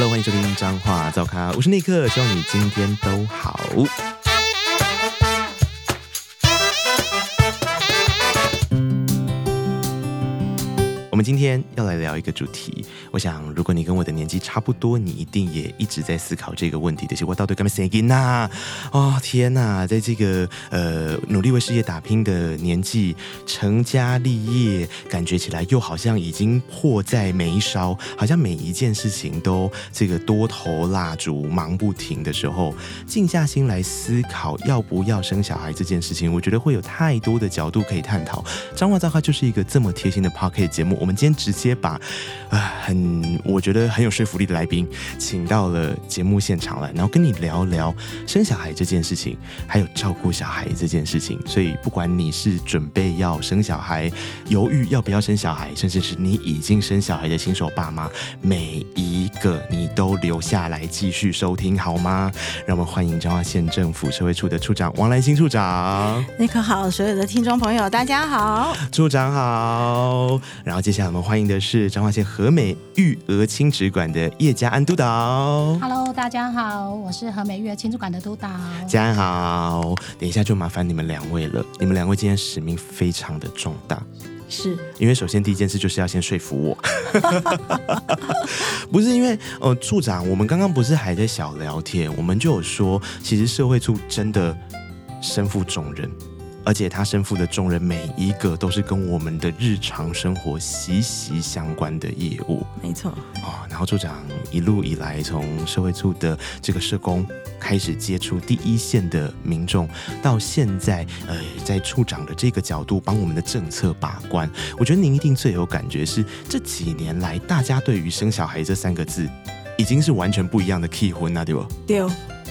Hello，欢迎收听脏话噪咖，我是尼克，希望你今天都好。我们今天要来聊一个主题，我想如果你跟我的年纪差不多，你一定也一直在思考这个问题的。结果到底干嘛谁给呐？哦天呐，在这个呃努力为事业打拼的年纪，成家立业，感觉起来又好像已经迫在眉梢，好像每一件事情都这个多头蜡烛忙不停的时候，静下心来思考要不要生小孩这件事情，我觉得会有太多的角度可以探讨。彰话噪咖就是一个这么贴心的 p o c k e t 节目。我们今天直接把啊、呃、很我觉得很有说服力的来宾请到了节目现场来，然后跟你聊聊生小孩这件事情，还有照顾小孩这件事情。所以不管你是准备要生小孩，犹豫要不要生小孩，甚至是你已经生小孩的新手爸妈，每一个你都留下来继续收听好吗？让我们欢迎彰化县政府社会处的处长王兰心处长。你可好，所有的听众朋友大家好，处长好，然后接下来。我们欢迎的是彰化县和美育儿亲职馆的叶家安督导。Hello，大家好，我是和美育儿亲职馆的督导。家安好，等一下就麻烦你们两位了。你们两位今天使命非常的重大，是因为首先第一件事就是要先说服我，不是因为呃处长，我们刚刚不是还在小聊天，我们就有说，其实社会处真的身负重任。而且他身负的重任，每一个都是跟我们的日常生活息息相关的业务。没错。哦，然后处长一路以来，从社会处的这个社工开始接触第一线的民众，到现在，呃，在处长的这个角度帮我们的政策把关。我觉得您一定最有感觉是这几年来，大家对于生小孩这三个字，已经是完全不一样的 key 婚了，对不？对。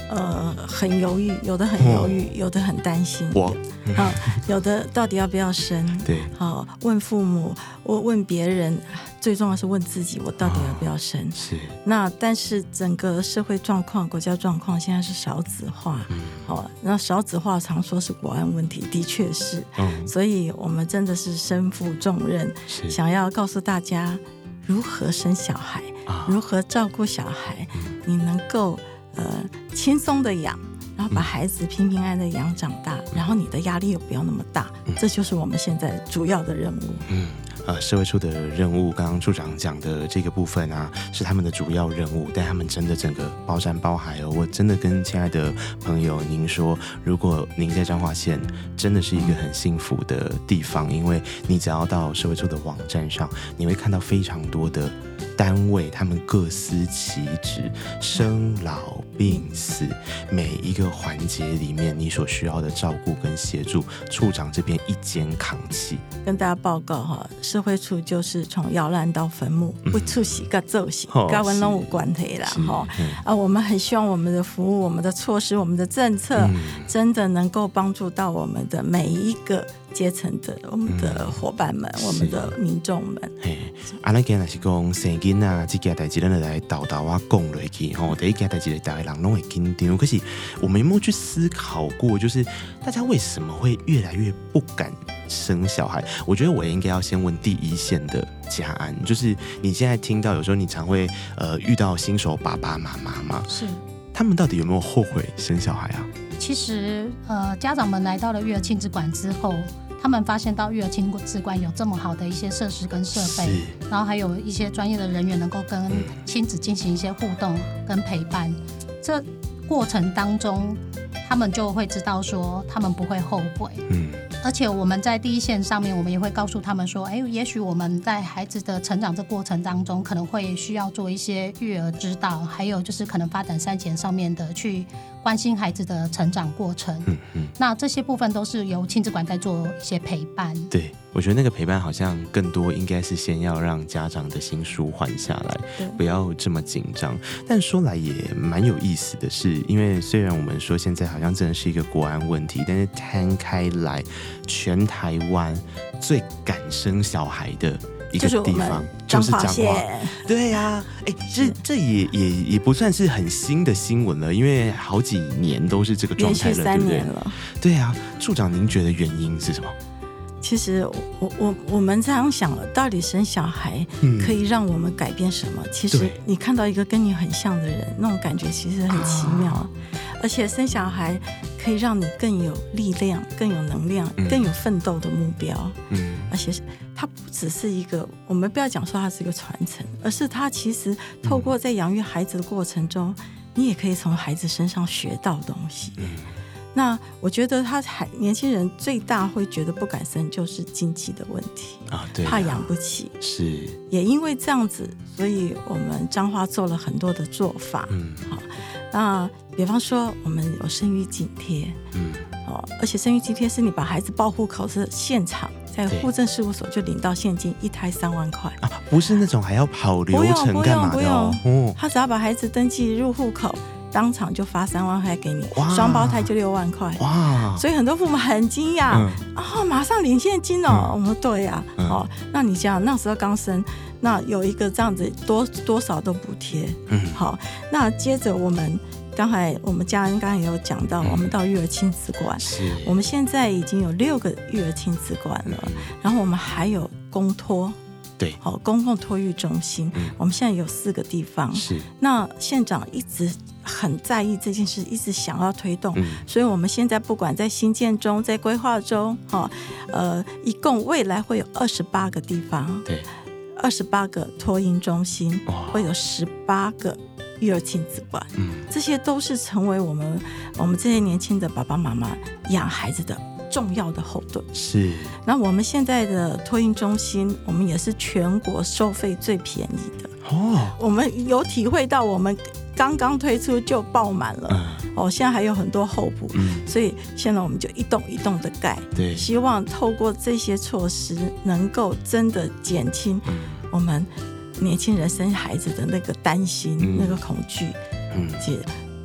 呃，很犹豫，有的很犹豫，有的很担心。我，好，有的到底要不要生？对，好，问父母，我问别人，最重要是问自己，我到底要不要生？是。那但是整个社会状况、国家状况现在是少子化，嗯，好，那少子化常说是国安问题，的确是，嗯，所以我们真的是身负重任，是想要告诉大家如何生小孩，如何照顾小孩，你能够。呃，轻松的养，然后把孩子平平安安的养长大，嗯、然后你的压力又不要那么大，嗯、这就是我们现在主要的任务。嗯，呃，社会处的任务，刚刚处长讲的这个部分啊，是他们的主要任务，但他们真的整个包山包海哦。我真的跟亲爱的朋友您说，如果您在彰化县，真的是一个很幸福的地方，嗯、因为你只要到社会处的网站上，你会看到非常多的。单位他们各司其职，生老病死每一个环节里面，你所需要的照顾跟协助，处长这边一肩扛起。跟大家报告哈，社会处就是从摇篮到坟墓，不出席个奏席，跟我们有关系啦哈。啊，我们很希望我们的服务、我们的措施、我们的政策，真的能够帮助到我们的每一个。阶层的我们的伙伴们，嗯、我们的民众们，嘿，阿拉今日是讲生囡啊，这件代志咱来叨叨啊讲落去吼，第一件代志大家人拢会紧张。可是我们有没有去思考过，就是大家为什么会越来越不敢生小孩？我觉得我应该要先问第一线的佳安，就是你现在听到有时候你常会呃遇到新手爸爸妈妈嘛，是他们到底有没有后悔生小孩啊？其实呃，家长们来到了育儿亲子馆之后。他们发现到育儿亲子馆有这么好的一些设施跟设备，然后还有一些专业的人员能够跟亲子进行一些互动跟陪伴，嗯、这过程当中，他们就会知道说他们不会后悔。嗯，而且我们在第一线上面，我们也会告诉他们说，哎，也许我们在孩子的成长这过程当中，可能会需要做一些育儿指导，还有就是可能发展三前上面的去。关心孩子的成长过程，嗯嗯，那这些部分都是由亲子馆在做一些陪伴。对，我觉得那个陪伴好像更多应该是先要让家长的心舒缓下来，不要这么紧张。但说来也蛮有意思的是，因为虽然我们说现在好像真的是一个国安问题，但是摊开来，全台湾最敢生小孩的。一个地方就是彰化，对呀、啊，哎，这这也也也不算是很新的新闻了，因为好几年都是这个状态了，对不对？对啊，处长，您觉得原因是什么？其实我我我们这样想了，到底生小孩可以让我们改变什么？嗯、其实你看到一个跟你很像的人，那种感觉其实很奇妙。啊、而且生小孩可以让你更有力量、更有能量、嗯、更有奋斗的目标。嗯，而且它不只是一个，我们不要讲说它是一个传承，而是它其实透过在养育孩子的过程中，嗯、你也可以从孩子身上学到东西。嗯。那我觉得他还年轻人最大会觉得不敢生，就是经济的问题啊，对，怕养不起。是，也因为这样子，所以我们彰化做了很多的做法。嗯，好，那比方说我们有生育津贴，嗯，哦，而且生育津贴是你把孩子报户口是现场在户政事务所就领到现金，一胎三万块。啊，不是那种还要跑流程干嘛的哦，不用不用，他只要把孩子登记入户口。当场就发三万块给你，双胞胎就六万块，哇！所以很多父母很惊讶，啊、嗯。哦，马上领现金哦。我说、嗯、对呀、啊，哦，那你想那时候刚生，那有一个这样子多多少都补贴，嗯，好，那接着我们刚才我们家人刚才也有讲到，嗯、我们到育儿亲子馆，是，我们现在已经有六个育儿亲子馆了，嗯、然后我们还有公托。对，好，公共托育中心，嗯、我们现在有四个地方。是，那县长一直很在意这件事，一直想要推动，嗯、所以我们现在不管在新建中，在规划中，哈，呃，一共未来会有二十八个地方，对，二十八个托婴中心，哦、会有十八个育儿亲子馆，嗯，这些都是成为我们我们这些年轻的爸爸妈妈养孩子的。重要的后盾是。那我们现在的托婴中心，我们也是全国收费最便宜的哦。我们有体会到，我们刚刚推出就爆满了，嗯、哦，现在还有很多候补，嗯、所以现在我们就一栋一栋的盖，对，希望透过这些措施，能够真的减轻我们年轻人生孩子的那个担心、嗯、那个恐惧，嗯，解。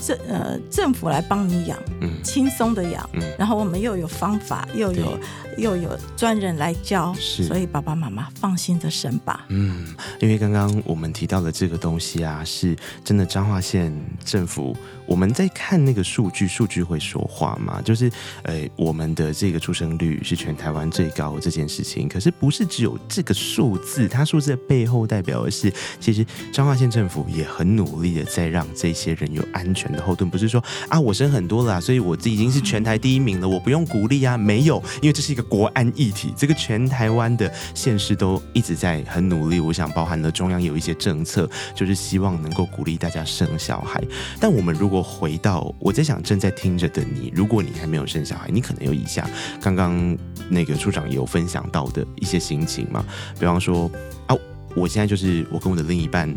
政呃政府来帮你养，嗯，轻松的养，嗯，然后我们又有方法，又有对又有专人来教，是，所以爸爸妈妈放心的生吧。嗯，因为刚刚我们提到的这个东西啊，是真的彰化县政府。我们在看那个数据，数据会说话嘛？就是呃，我们的这个出生率是全台湾最高的这件事情，可是不是只有这个数字，它数字的背后代表的是，其实彰化县政府也很努力的在让这些人有安全的后盾，不是说啊，我生很多了，所以我这已经是全台第一名了，我不用鼓励啊，没有，因为这是一个国安议题，这个全台湾的县市都一直在很努力，我想包含了中央有一些政策，就是希望能够鼓励大家生小孩，但我们如果回到我在想，正在听着的你，如果你还没有生小孩，你可能有以下刚刚那个处长也有分享到的一些心情嘛，比方说啊，我现在就是我跟我的另一半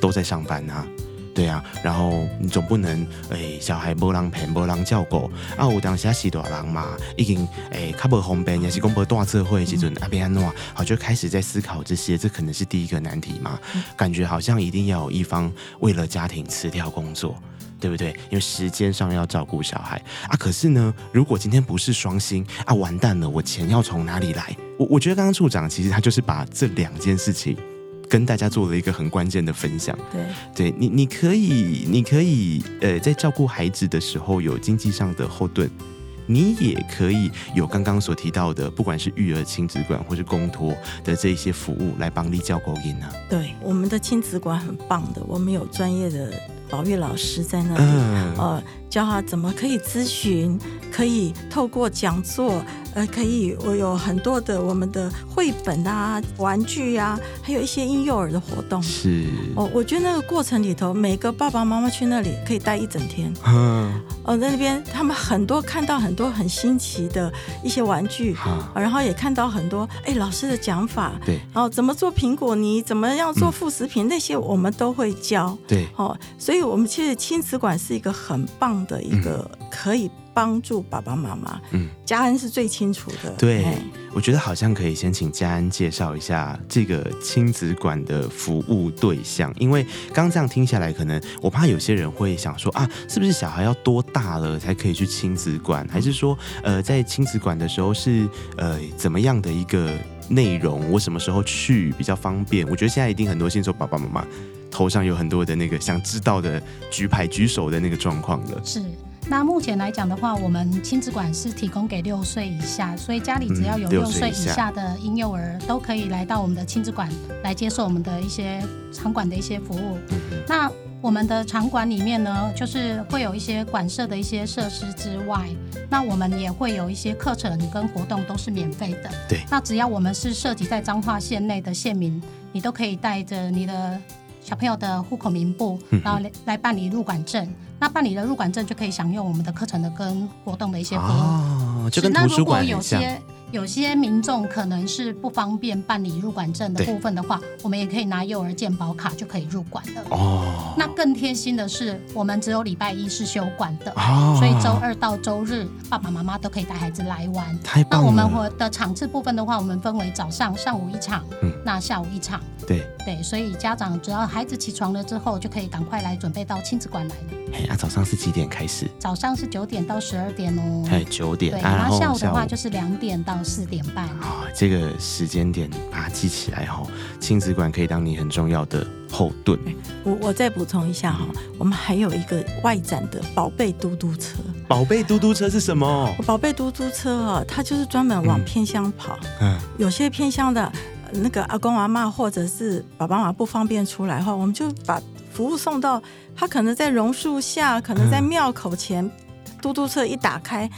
都在上班啊。对啊，然后你总不能诶，小孩没人陪，没人照顾啊。有当时是大人嘛，已经诶，较无方便，也是讲无大社会时阵阿边安诺，好就开始在思考这些，这可能是第一个难题嘛。嗯、感觉好像一定要有一方为了家庭辞掉工作，对不对？因为时间上要照顾小孩啊。可是呢，如果今天不是双薪啊，完蛋了，我钱要从哪里来？我我觉得刚刚处长其实他就是把这两件事情。跟大家做了一个很关键的分享。对，对你，你可以，你可以，呃，在照顾孩子的时候有经济上的后盾，你也可以有刚刚所提到的，不管是育儿亲子馆或是公托的这些服务来帮你照顾囡啊。对，我们的亲子馆很棒的，我们有专业的保育老师在那里，嗯、呃，教他怎么可以咨询，可以透过讲座。呃，可以，我有很多的我们的绘本啊、玩具啊，还有一些婴幼儿的活动。是，哦，我觉得那个过程里头，每个爸爸妈妈去那里可以待一整天。嗯，哦，在那边他们很多看到很多很新奇的一些玩具，啊然后也看到很多哎老师的讲法。对，然后怎么做苹果泥，怎么样做副食品，嗯、那些我们都会教。对，哦，所以我们其实亲子馆是一个很棒的一个可以。帮助爸爸妈妈，嗯，家恩是最清楚的。对，我觉得好像可以先请家恩介绍一下这个亲子馆的服务对象，因为刚这样听下来，可能我怕有些人会想说啊，是不是小孩要多大了才可以去亲子馆？还是说，呃，在亲子馆的时候是呃怎么样的一个内容？我什么时候去比较方便？我觉得现在一定很多新手爸爸妈妈头上有很多的那个想知道的举牌举手的那个状况了。是。那目前来讲的话，我们亲子馆是提供给六岁以下，所以家里只要有六岁以下的婴幼儿，都可以来到我们的亲子馆来接受我们的一些场馆的一些服务。那我们的场馆里面呢，就是会有一些馆舍的一些设施之外，那我们也会有一些课程跟活动都是免费的。对，那只要我们是涉及在彰化县内的县民，你都可以带着你的。小朋友的户口名簿，然后来来办理入馆证。那办理了入馆证，就可以享用我们的课程的跟活动的一些服务。哦，就跟图书馆很像。有些民众可能是不方便办理入馆证的部分的话，我们也可以拿幼儿健保卡就可以入馆了。哦，那更贴心的是，我们只有礼拜一是休馆的，哦，所以周二到周日爸爸妈妈都可以带孩子来玩。太棒了。那我们的场次部分的话，我们分为早上上午一场，嗯，那下午一场。对对，所以家长只要孩子起床了之后，就可以赶快来准备到亲子馆来了。哎，那早上是几点开始？早上是九点到十二点哦。哎，九点。对，然后下午的话就是两点到四点半。啊，这个时间点把它记起来哈。亲子馆可以当你很重要的后盾。我我再补充一下哈，我们还有一个外展的宝贝嘟嘟车。宝贝嘟嘟车是什么？宝贝嘟嘟车啊，它就是专门往偏乡跑。嗯。有些偏乡的那个阿公阿妈或者是爸爸妈妈不方便出来的话，我们就把服务送到。他可能在榕树下，可能在庙口前，嘟嘟车一打开。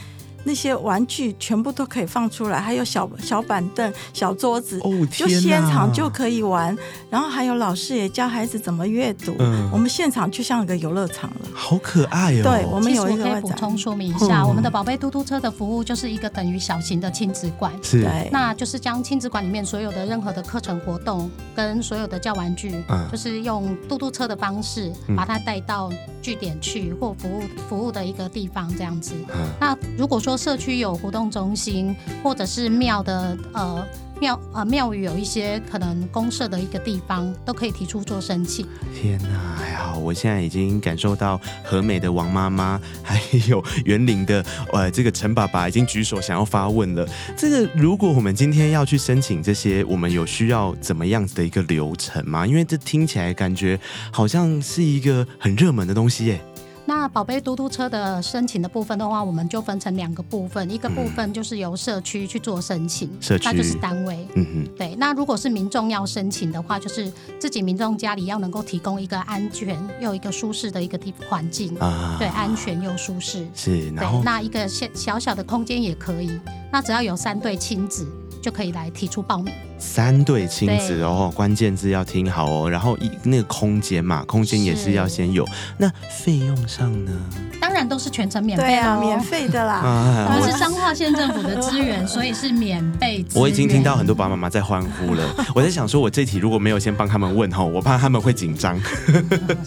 那些玩具全部都可以放出来，还有小小板凳、小桌子，哦，就现场就可以玩。然后还有老师也教孩子怎么阅读。嗯，我们现场就像一个游乐场了，好可爱哦。对，我们有一个可以补充说明一下，嗯、我们的宝贝嘟嘟车的服务就是一个等于小型的亲子馆，是，对，那就是将亲子馆里面所有的任何的课程活动跟所有的教玩具，嗯，就是用嘟嘟车的方式把它带到据点去或服务服务的一个地方这样子。嗯，那如果说社区有活动中心，或者是庙的呃庙呃庙宇有一些可能公社的一个地方，都可以提出做申请。天哪，还好，我现在已经感受到和美的王妈妈，还有园林的呃这个陈爸爸已经举手想要发问了。这个如果我们今天要去申请这些，我们有需要怎么样子的一个流程吗？因为这听起来感觉好像是一个很热门的东西耶。那宝贝嘟嘟车的申请的部分的话，我们就分成两个部分，一个部分就是由社区去做申请，社区那就是单位。嗯哼，对。那如果是民众要申请的话，就是自己民众家里要能够提供一个安全又一个舒适的一个地环境啊，对，安全又舒适。是，对，那一个小小小的空间也可以，那只要有三对亲子。就可以来提出报名。三对亲子哦，关键字要听好哦。然后一那个空间嘛，空间也是要先有。那费用上呢？当然都是全程免费啊，免费的啦。我们是彰化县政府的资源，所以是免费。我已经听到很多爸爸妈妈在欢呼了。我在想说，我这题如果没有先帮他们问吼，我怕他们会紧张。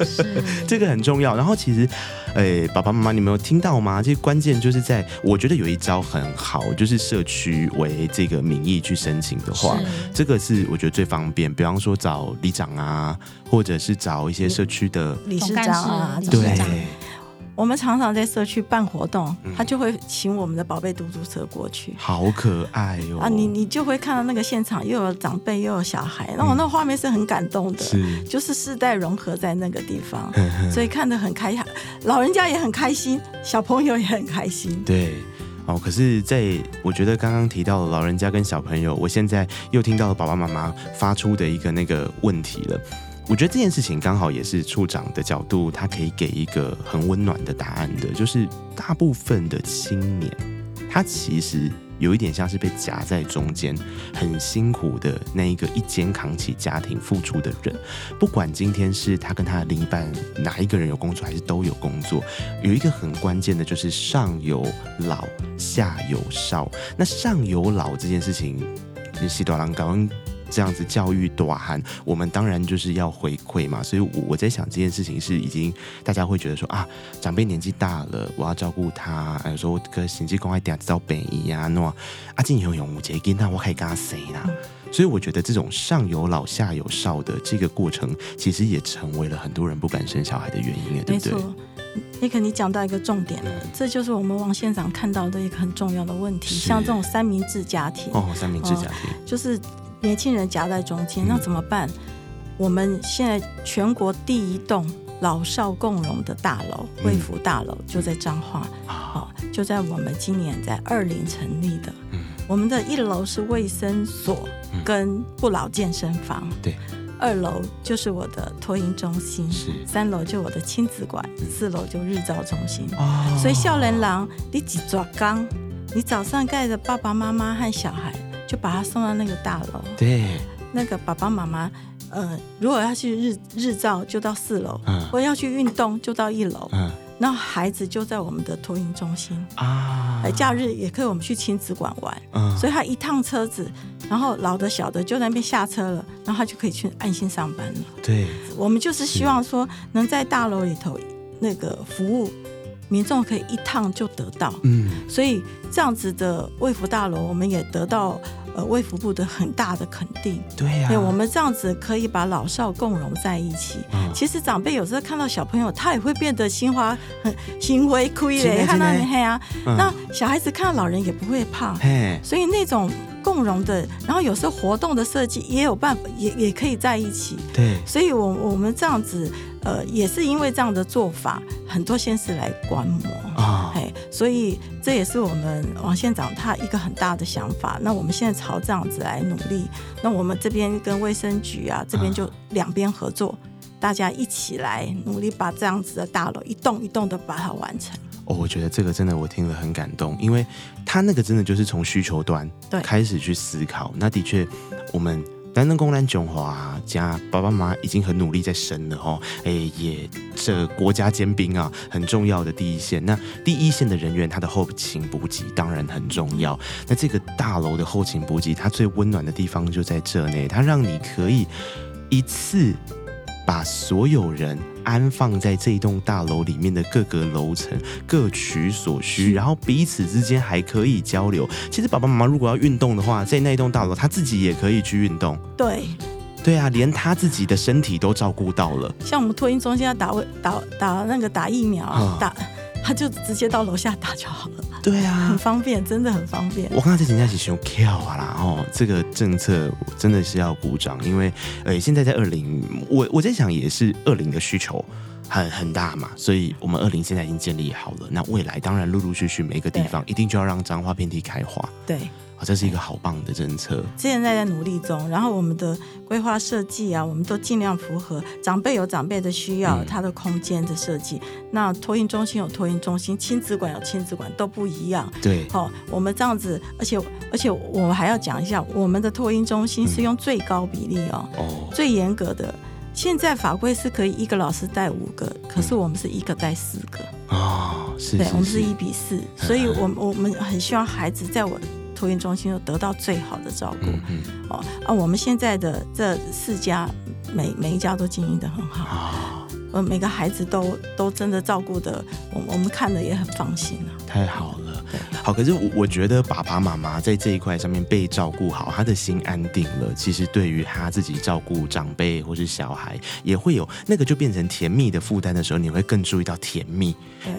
是，这个很重要。然后其实，哎，爸爸妈妈，你们有听到吗？这关键就是在，我觉得有一招很好，就是社区为这个名义去申请的话，这个是我觉得最方便。比方说找里长啊，或者是找一些社区的理事长啊，对。我们常常在社区办活动，他就会请我们的宝贝嘟嘟车过去，好可爱哟、哦！啊，你你就会看到那个现场，又有长辈又有小孩，那我那个画面是很感动的，是就是世代融合在那个地方，所以看得很开心，老人家也很开心，小朋友也很开心。对，哦，可是在我觉得刚刚提到的老人家跟小朋友，我现在又听到了爸爸妈妈发出的一个那个问题了。我觉得这件事情刚好也是处长的角度，他可以给一个很温暖的答案的，就是大部分的青年，他其实有一点像是被夹在中间，很辛苦的那一个一肩扛起家庭付出的人。不管今天是他跟他的另一半哪一个人有工作，还是都有工作，有一个很关键的就是上有老下有少。那上有老这件事情，西多郎高这样子教育短寒，我们当然就是要回馈嘛。所以我我在想这件事情是已经大家会觉得说啊，长辈年纪大了，我要照顾他。有时候跟行政公爱点知道本意啊，那阿进有永无节跟那我可以跟他谁啦？所以我觉得这种上有老下有少的这个过程，其实也成为了很多人不敢生小孩的原因，对不对？没错，你肯定讲到一个重点了，这就是我们王县长看到的一个很重要的问题。像这种三明治家庭哦，三明治家庭、哦、就是。年轻人夹在中间，那怎么办？嗯、我们现在全国第一栋老少共融的大楼，卫福大楼就在彰化，哦，就在我们今年在二零成立的。嗯，我们的一楼是卫生所跟不老健身房，对，二楼就是我的托婴中心，是，三楼就我的亲子馆，四楼就日照中心。哦，所以笑人郎，你几抓刚，你早上带着爸爸妈妈和小孩，就把他送到那个大楼，对，那个爸爸妈妈。呃，如果要去日日照，就到四楼；嗯，我要去运动，就到一楼。嗯，然后孩子就在我们的托婴中心啊，假日也可以我们去亲子馆玩。嗯，所以他一趟车子，然后老的小的就在那边下车了，然后他就可以去安心上班了。对，我们就是希望说，能在大楼里头那个服务民众可以一趟就得到。嗯，所以这样子的卫福大楼，我们也得到。呃，卫福部的很大的肯定，对呀、啊，我们这样子可以把老少共融在一起。嗯、其实长辈有时候看到小朋友，他也会变得心花很心灰亏嘞，看到你黑啊，嗯、那小孩子看到老人也不会怕，嘿所以那种共融的，然后有时候活动的设计也有办法，也也可以在一起。对，所以我我们这样子。呃，也是因为这样的做法，很多县市来观摩啊，嘿，所以这也是我们王县长他一个很大的想法。那我们现在朝这样子来努力，那我们这边跟卫生局啊，这边就两边合作，啊、大家一起来努力把这样子的大楼一栋一栋的把它完成。哦，我觉得这个真的我听了很感动，因为他那个真的就是从需求端开始去思考。那的确，我们。南能公兰中华家爸爸妈妈已经很努力在生了哦，哎，也这国家尖兵啊，很重要的第一线。那第一线的人员，他的后勤补给当然很重要。那这个大楼的后勤补给，它最温暖的地方就在这内，它让你可以一次。把所有人安放在这一栋大楼里面的各个楼层，各取所需，然后彼此之间还可以交流。其实爸爸妈妈如果要运动的话，在那一栋大楼，他自己也可以去运动。对，对啊，连他自己的身体都照顾到了。像我们托婴中心要打打打那个打疫苗，啊、打他就直接到楼下打就好了。对啊，很方便，真的很方便。我刚才在人家起胸跳啊啦，哦，这个政策真的是要鼓掌，因为呃，现在在二零，我我在想也是二零的需求很很大嘛，所以我们二零现在已经建立好了，那未来当然陆陆续续每一个地方一定就要让彰化遍地开花。对。这是一个好棒的政策，现在在努力中。然后我们的规划设计啊，我们都尽量符合长辈有长辈的需要，他的空间的设计。嗯、那托运中心有托运中心，亲子馆有亲子馆，都不一样。对，好、哦，我们这样子，而且而且我们还要讲一下，我们的托运中心是用最高比例哦，哦最严格的。现在法规是可以一个老师带五个，可是我们是一个带四个哦，是，对，我们是一比四，所以我我们很希望孩子在我。托运中心又得到最好的照顾，哦啊，我们现在的这四家，每每一家都经营的很好，呃、哦，每个孩子都都真的照顾的，我我们看的也很放心啊，太好了。好，可是我我觉得爸爸妈妈在这一块上面被照顾好，他的心安定了。其实对于他自己照顾长辈或是小孩，也会有那个就变成甜蜜的负担的时候，你会更注意到甜蜜，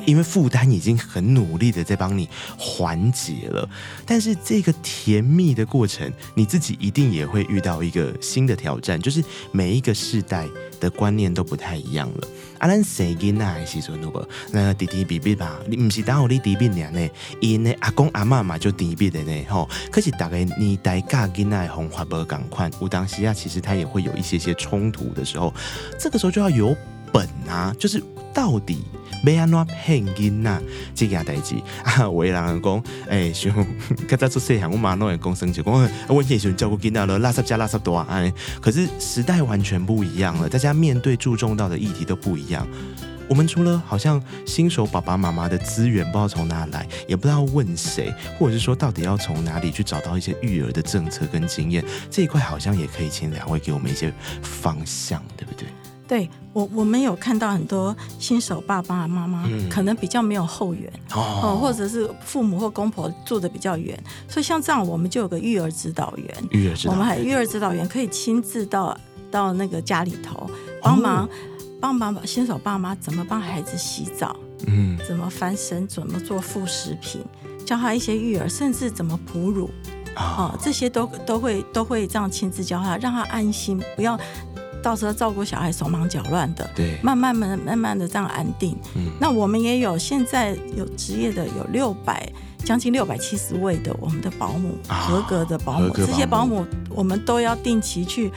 因为负担已经很努力的在帮你缓解了。但是这个甜蜜的过程，你自己一定也会遇到一个新的挑战，就是每一个世代的观念都不太一样了。啊，咱生囡仔的时阵，那个那弟弟妹妹吧，你不是当有你弟妹娘呢？因呢阿公阿妈嘛就弟妹的呢，吼。可是大概你带家囡仔的方法不共款，有当时啊，其实他也会有一些些冲突的时候，这个时候就要有本啊，就是到底。没安怎骗囡呐，这件代志 啊，有人讲，哎，像 较早出细汉，我妈拢会讲生气，讲 我以前照顾囡仔了，垃圾加垃圾多啊，可是时代完全不一样了，大家面对注重到的议题都不一样。我们除了好像新手爸爸妈妈的资源不知道从哪来，也不知道问谁，或者是说到底要从哪里去找到一些育儿的政策跟经验，这一块好像也可以请两位给我们一些方向，对不对？对我，我们有看到很多新手爸爸妈妈，嗯、可能比较没有后援哦，或者是父母或公婆住的比较远，所以像这样，我们就有个育儿指导员，育儿指导员，我们还育儿指导员可以亲自到到那个家里头帮忙，帮忙新手爸妈怎么帮孩子洗澡，嗯，怎么翻身，怎么做副食品，教他一些育儿，甚至怎么哺乳，哦，这些都都会都会这样亲自教他，让他安心，不要。到时候照顾小孩手忙脚乱的，对，慢慢慢慢慢的这样安定。嗯，那我们也有现在有职业的有六百将近六百七十位的我们的保姆，啊、合格的保姆，这些保姆我们都要定期去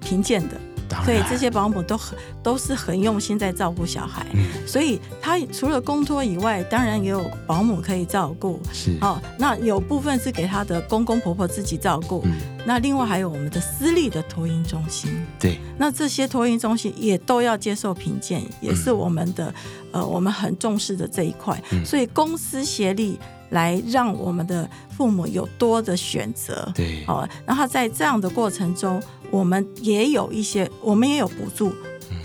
评鉴的。所以这些保姆都很都是很用心在照顾小孩，嗯、所以他除了公托以外，当然也有保姆可以照顾。是哦，那有部分是给他的公公婆婆自己照顾，嗯、那另外还有我们的私立的托婴中心。对，那这些托婴中心也都要接受评鉴，也是我们的、嗯、呃我们很重视的这一块。嗯、所以公私协力来让我们的父母有多的选择。对，哦，然后在这样的过程中。我们也有一些，我们也有补助，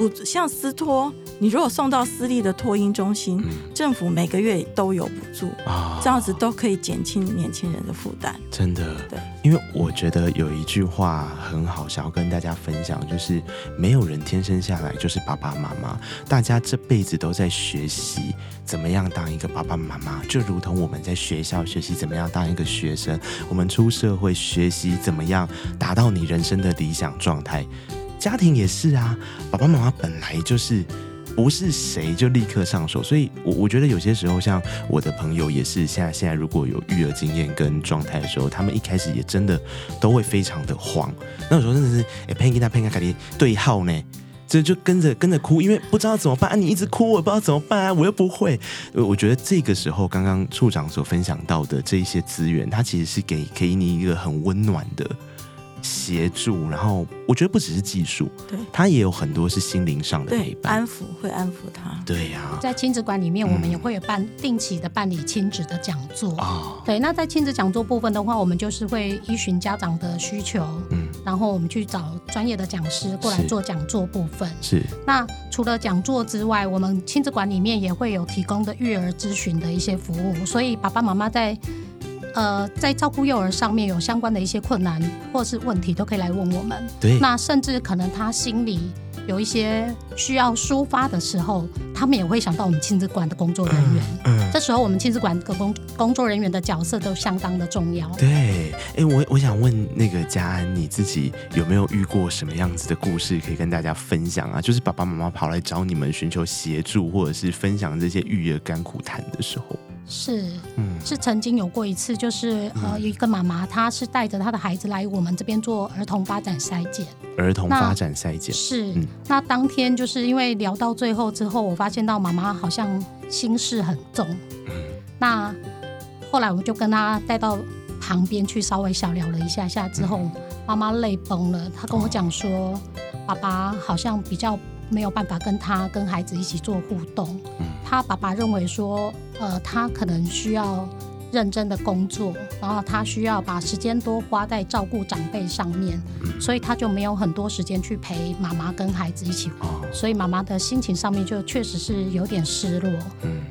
补像私托，你如果送到私立的托婴中心，嗯、政府每个月都有补助啊，这样子都可以减轻年轻人的负担。真的，对，因为我觉得有一句话很好，想要跟大家分享，就是没有人天生下来就是爸爸妈妈，大家这辈子都在学习怎么样当一个爸爸妈妈，就如同我们在学校学习怎么样当一个学生，我们出社会学习怎么样达到你人生的理想状态。家庭也是啊，爸爸妈妈本来就是不是谁就立刻上手，所以我我觉得有些时候，像我的朋友也是，现在现在如果有育儿经验跟状态的时候，他们一开始也真的都会非常的慌，那有时候真的是哎，潘金他潘金卡对号呢，这就跟着跟着哭，因为不知道怎么办啊，你一直哭，我不知道怎么办啊，我又不会。我觉得这个时候，刚刚处长所分享到的这一些资源，它其实是给给你一个很温暖的。协助，然后我觉得不只是技术，对，他也有很多是心灵上的陪伴，安抚会安抚他。对呀、啊，在亲子馆里面，我们也会有办定期的办理亲子的讲座啊。嗯、对，那在亲子讲座部分的话，我们就是会依循家长的需求，嗯，然后我们去找专业的讲师过来做讲座部分。是。那除了讲座之外，我们亲子馆里面也会有提供的育儿咨询的一些服务，所以爸爸妈妈在。呃，在照顾幼儿上面有相关的一些困难或是问题，都可以来问我们。对，那甚至可能他心里有一些需要抒发的时候，他们也会想到我们亲子馆的工作人员。嗯，嗯，这时候我们亲子馆的工工作人员的角色都相当的重要。对，哎，我我想问那个家安，你自己有没有遇过什么样子的故事可以跟大家分享啊？就是爸爸妈妈跑来找你们寻求协助，或者是分享这些育儿甘苦谈的时候。是，嗯，是曾经有过一次，就是呃，有一个妈妈，她是带着她的孩子来我们这边做儿童发展筛检。儿童发展筛检是，嗯、那当天就是因为聊到最后之后，我发现到妈妈好像心事很重。嗯，那后来我就跟她带到旁边去稍微小聊了一下下之后，妈妈泪崩了，她跟我讲说，哦、爸爸好像比较。没有办法跟他跟孩子一起做互动，他爸爸认为说，呃，他可能需要认真的工作，然后他需要把时间多花在照顾长辈上面，所以他就没有很多时间去陪妈妈跟孩子一起，所以妈妈的心情上面就确实是有点失落。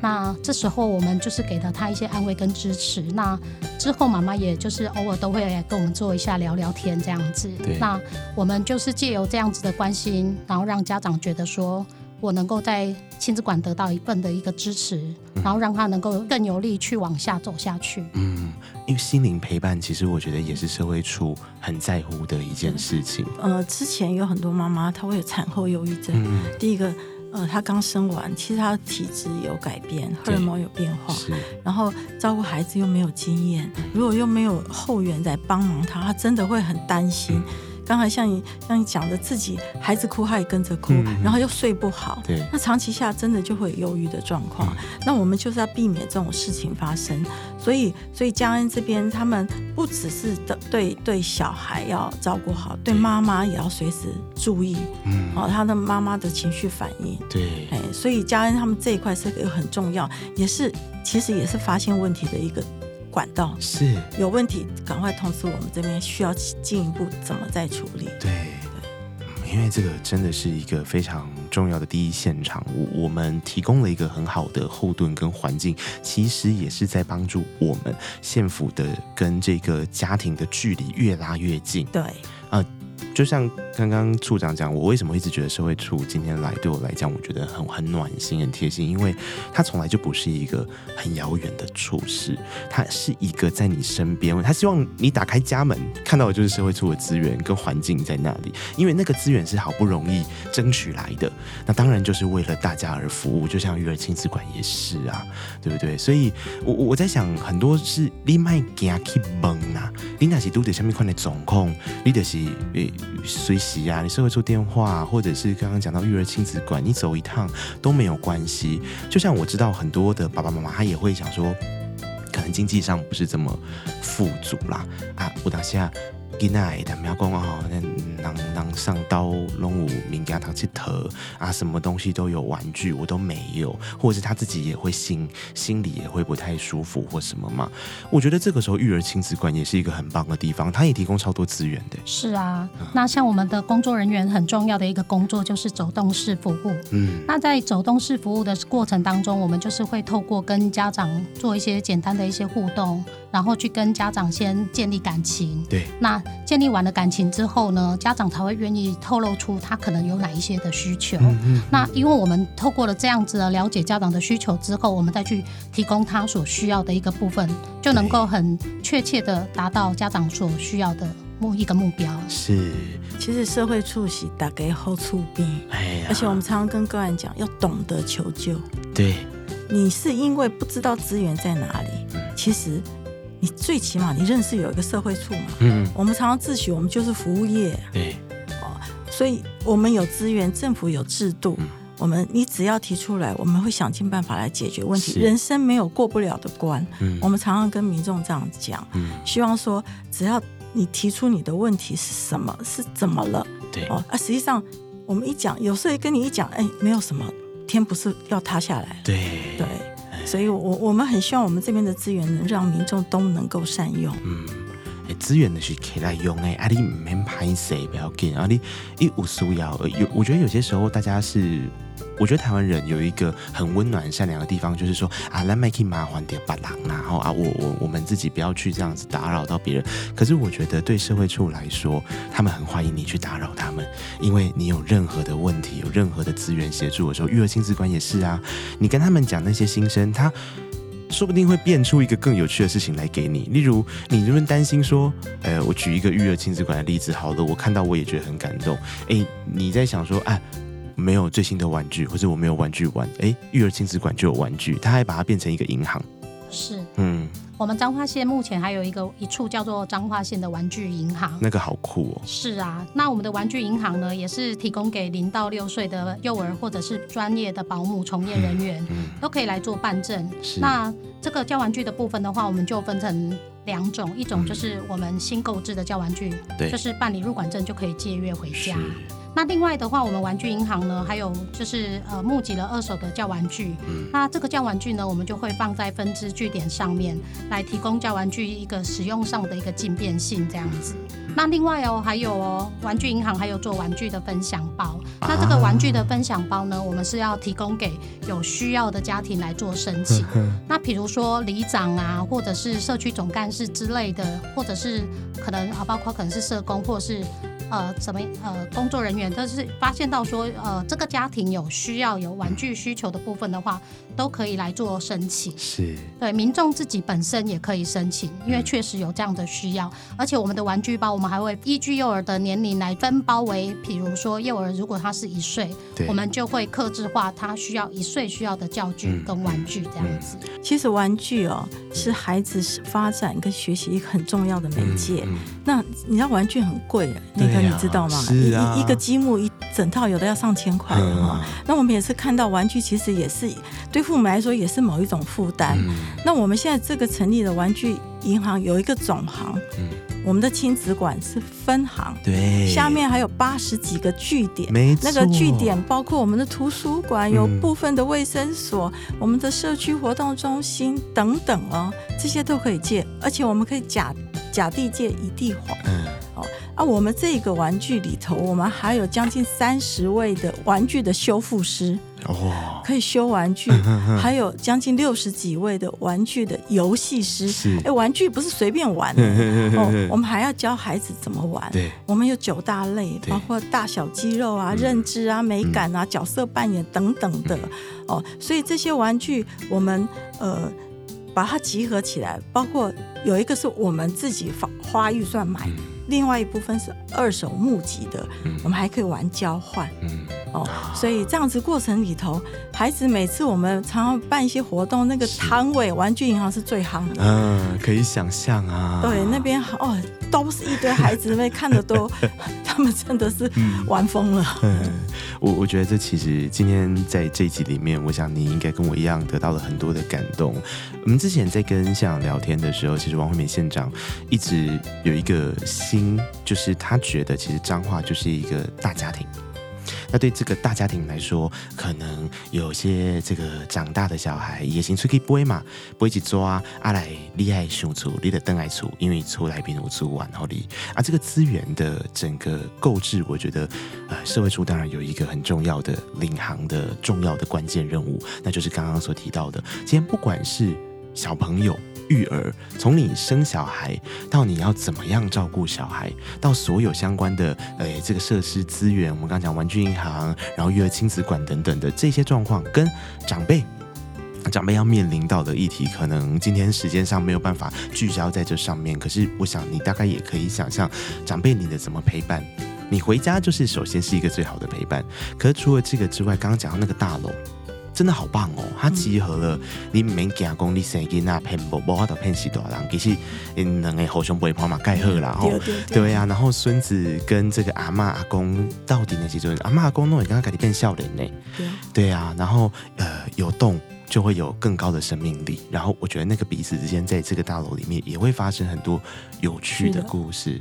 那这时候我们就是给了他一些安慰跟支持。那之后妈妈也就是偶尔都会来跟我们做一下聊聊天这样子。那我们就是借由这样子的关心，然后让家长觉得说。我能够在亲子馆得到一份的一个支持，嗯、然后让他能够更有力去往下走下去。嗯，因为心灵陪伴，其实我觉得也是社会处很在乎的一件事情。呃，之前有很多妈妈她会有产后忧郁症。嗯、第一个，呃，她刚生完，其实她的体质有改变，荷尔蒙有变化，然后照顾孩子又没有经验，如果又没有后援在帮忙她，她真的会很担心。嗯刚才像你像你讲的，自己孩子哭，他也跟着哭，嗯、然后又睡不好，对，那长期下真的就会有忧郁的状况。嗯、那我们就是要避免这种事情发生，所以所以家恩这边他们不只是的对对小孩要照顾好，对妈妈也要随时注意，嗯，哦，他的妈妈的情绪反应，对，哎，所以家恩他们这一块是一个很重要，也是其实也是发现问题的一个。管道是有问题，赶快通知我们这边，需要进一步怎么再处理？对对，因为这个真的是一个非常重要的第一现场，我我们提供了一个很好的后盾跟环境，其实也是在帮助我们县府的跟这个家庭的距离越拉越近。对，啊。就像刚刚处长讲，我为什么一直觉得社会处今天来对我来讲，我觉得很很暖心、很贴心，因为他从来就不是一个很遥远的处事，他是一个在你身边，他希望你打开家门看到的就是社会处的资源跟环境在那里，因为那个资源是好不容易争取来的，那当然就是为了大家而服务，就像育儿亲子馆也是啊，对不对？所以我我在想，很多是你卖惊去问啊，你那是都得下面看的总控，你得是随时啊，你社会处电话，或者是刚刚讲到育儿亲子馆，你走一趟都没有关系。就像我知道很多的爸爸妈妈，他也会想说，可能经济上不是这么富足啦啊，我当下。囡仔，他们要讲哦，那能能上刀拢有名家堂去头啊，什么东西都有玩具，我都没有，或者是他自己也会心心里也会不太舒服或什么嘛。我觉得这个时候育儿亲子馆也是一个很棒的地方，它也提供超多资源的。是啊，那像我们的工作人员很重要的一个工作就是走动式服务。嗯，那在走动式服务的过程当中，我们就是会透过跟家长做一些简单的一些互动。然后去跟家长先建立感情，对，那建立完了感情之后呢，家长才会愿意透露出他可能有哪一些的需求。嗯嗯。那因为我们透过了这样子的了解家长的需求之后，我们再去提供他所需要的一个部分，就能够很确切的达到家长所需要的目一个目标。是，其实社会处是大家好处病，哎呀，而且我们常常跟个案讲，要懂得求救。对，你是因为不知道资源在哪里，嗯、其实。你最起码你认识有一个社会处嘛？嗯，我们常常自诩我们就是服务业，对，哦，所以我们有资源，政府有制度，嗯、我们你只要提出来，我们会想尽办法来解决问题。人生没有过不了的关，嗯，我们常常跟民众这样讲，嗯，希望说只要你提出你的问题是什么，是怎么了，对，哦，啊，实际上我们一讲，有时候跟你一讲，哎，没有什么，天不是要塌下来，对，对。所以我，我们很希望我们这边的资源能让民众都能够善用。嗯，资源呢是可以来用诶，啊，你唔免拍谁不要紧，啊，你一无需要。有，我觉得有些时候大家是。我觉得台湾人有一个很温暖善良的地方，就是说啊，来麦克麻烦点把狼，然后啊，我我我们自己不要去这样子打扰到别人。可是我觉得对社会处来说，他们很欢迎你去打扰他们，因为你有任何的问题，有任何的资源协助的时候，育儿亲子馆也是啊。你跟他们讲那些心声，他说不定会变出一个更有趣的事情来给你。例如，你是不是担心说，呃，我举一个育儿亲子馆的例子好了，我看到我也觉得很感动。哎，你在想说，哎、啊。没有最新的玩具，或者我没有玩具玩，哎，育儿亲子馆就有玩具，他还把它变成一个银行。是，嗯，我们彰化县目前还有一个一处叫做彰化县的玩具银行，那个好酷哦。是啊，那我们的玩具银行呢，也是提供给零到六岁的幼儿或者是专业的保姆从业人员，嗯，都可以来做办证。是，那这个教玩具的部分的话，我们就分成两种，一种就是我们新购置的教玩具，对，就是办理入馆证就可以借阅回家。那另外的话，我们玩具银行呢，还有就是呃募集了二手的教玩具。嗯。那这个教玩具呢，我们就会放在分支据点上面，来提供教玩具一个使用上的一个进变性这样子。嗯。那另外哦，还有哦，玩具银行还有做玩具的分享包。啊。那这个玩具的分享包呢，我们是要提供给有需要的家庭来做申请。嗯。那比如说里长啊，或者是社区总干事之类的，或者是可能啊，包括可能是社工，或者是。呃，什么呃，工作人员，但是发现到说，呃，这个家庭有需要有玩具需求的部分的话，都可以来做申请。是，对，民众自己本身也可以申请，因为确实有这样的需要。而且我们的玩具包，我们还会依据幼儿的年龄来分包为，比如说幼儿如果他是一岁，我们就会客制化他需要一岁需要的教具跟玩具这样子。其实玩具哦，是孩子发展跟学习一个很重要的媒介。嗯嗯、那你知道玩具很贵，那个。你知道吗？一、啊、一个积木一整套有的要上千块哈。那我们也是看到玩具，其实也是对父母来说也是某一种负担。嗯、那我们现在这个成立的玩具银行有一个总行，嗯、我们的亲子馆是分行，对，下面还有八十几个据点，没错，那个据点包括我们的图书馆，有部分的卫生所，嗯、我们的社区活动中心等等哦，这些都可以借，而且我们可以假假地借一地还。嗯哦啊，我们这个玩具里头，我们还有将近三十位的玩具的修复师。哦，可以修玩具，还有将近六十几位的玩具的游戏师。哎，玩具不是随便玩的 哦，我们还要教孩子怎么玩。对，我们有九大类，包括大小肌肉啊、认知啊、美感啊、角色扮演等等的哦。所以这些玩具，我们呃把它集合起来，包括有一个是我们自己花花预算买，另外一部分是二手募集的，我们还可以玩交换。哦，所以这样子过程里头，孩子每次我们常常办一些活动，那个摊位玩具银行是最夯的。嗯，可以想象啊。对，那边哦都是一堆孩子，那边看的都，他们真的是玩疯了。嗯，我我觉得这其实今天在这一集里面，我想你应该跟我一样得到了很多的感动。我们之前在跟县长聊天的时候，其实王惠美县长一直有一个心，就是他觉得其实彰化就是一个大家庭。那对这个大家庭来说，可能有些这个长大的小孩也行出去背嘛，背起抓阿来厉害熊出，你的灯爱出，因为出来比如出完后里啊，这个资源的整个购置，我觉得呃，社会处当然有一个很重要的领航的重要的关键任务，那就是刚刚所提到的，今天不管是小朋友。育儿，从你生小孩到你要怎么样照顾小孩，到所有相关的诶这个设施资源，我们刚讲玩具银行，然后育儿亲子馆等等的这些状况，跟长辈长辈要面临到的议题，可能今天时间上没有办法聚焦在这上面。可是我想你大概也可以想象，长辈你的怎么陪伴，你回家就是首先是一个最好的陪伴。可是除了这个之外，刚刚讲到那个大楼。真的好棒哦！它集合了你免惊讲你生囡仔骗无无法度骗死大人，其实因两个互相陪伴嘛，盖好啦吼。对呀、啊，然后孙子跟这个阿嬷阿公到底那几阵，阿妈阿公弄也刚刚改你变笑脸呢。对呀、啊，然后呃有动就会有更高的生命力，然后我觉得那个彼此之间在这个大楼里面也会发生很多有趣的故事。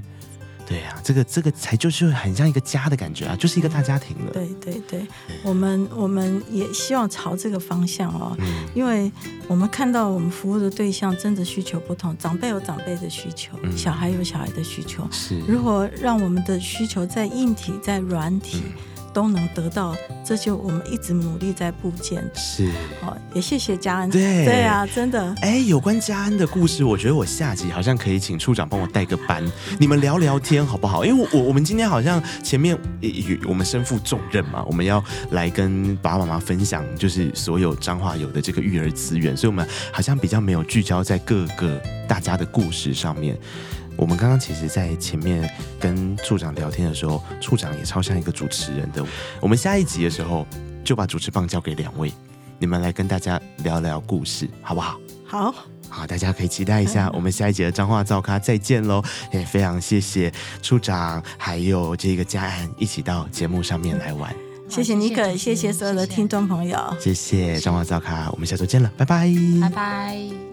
对呀、啊，这个这个才就是很像一个家的感觉啊，就是一个大家庭了。对对对，我们我们也希望朝这个方向哦，嗯、因为我们看到我们服务的对象真的需求不同，长辈有长辈的需求，嗯、小孩有小孩的需求。是，如果让我们的需求在硬体在软体。嗯都能得到，这就我们一直努力在布建。是，好，也谢谢嘉恩。对，对啊，真的。哎，有关嘉恩的故事，我觉得我下集好像可以请处长帮我带个班，你们聊聊天好不好？因为我我们今天好像前面我们身负重任嘛，我们要来跟爸爸妈妈分享，就是所有彰化有的这个育儿资源，所以我们好像比较没有聚焦在各个大家的故事上面。我们刚刚其实，在前面跟处长聊天的时候，处长也超像一个主持人的。我们下一集的时候，就把主持棒交给两位，你们来跟大家聊聊故事，好不好？好，好，大家可以期待一下，我们下一集的彰化造咖再见喽！也非常谢谢处长还有这个嘉安一起到节目上面来玩，谢谢尼克，谢谢所有的听众朋友，谢谢彰化造咖，我们下周见了，拜拜，拜拜。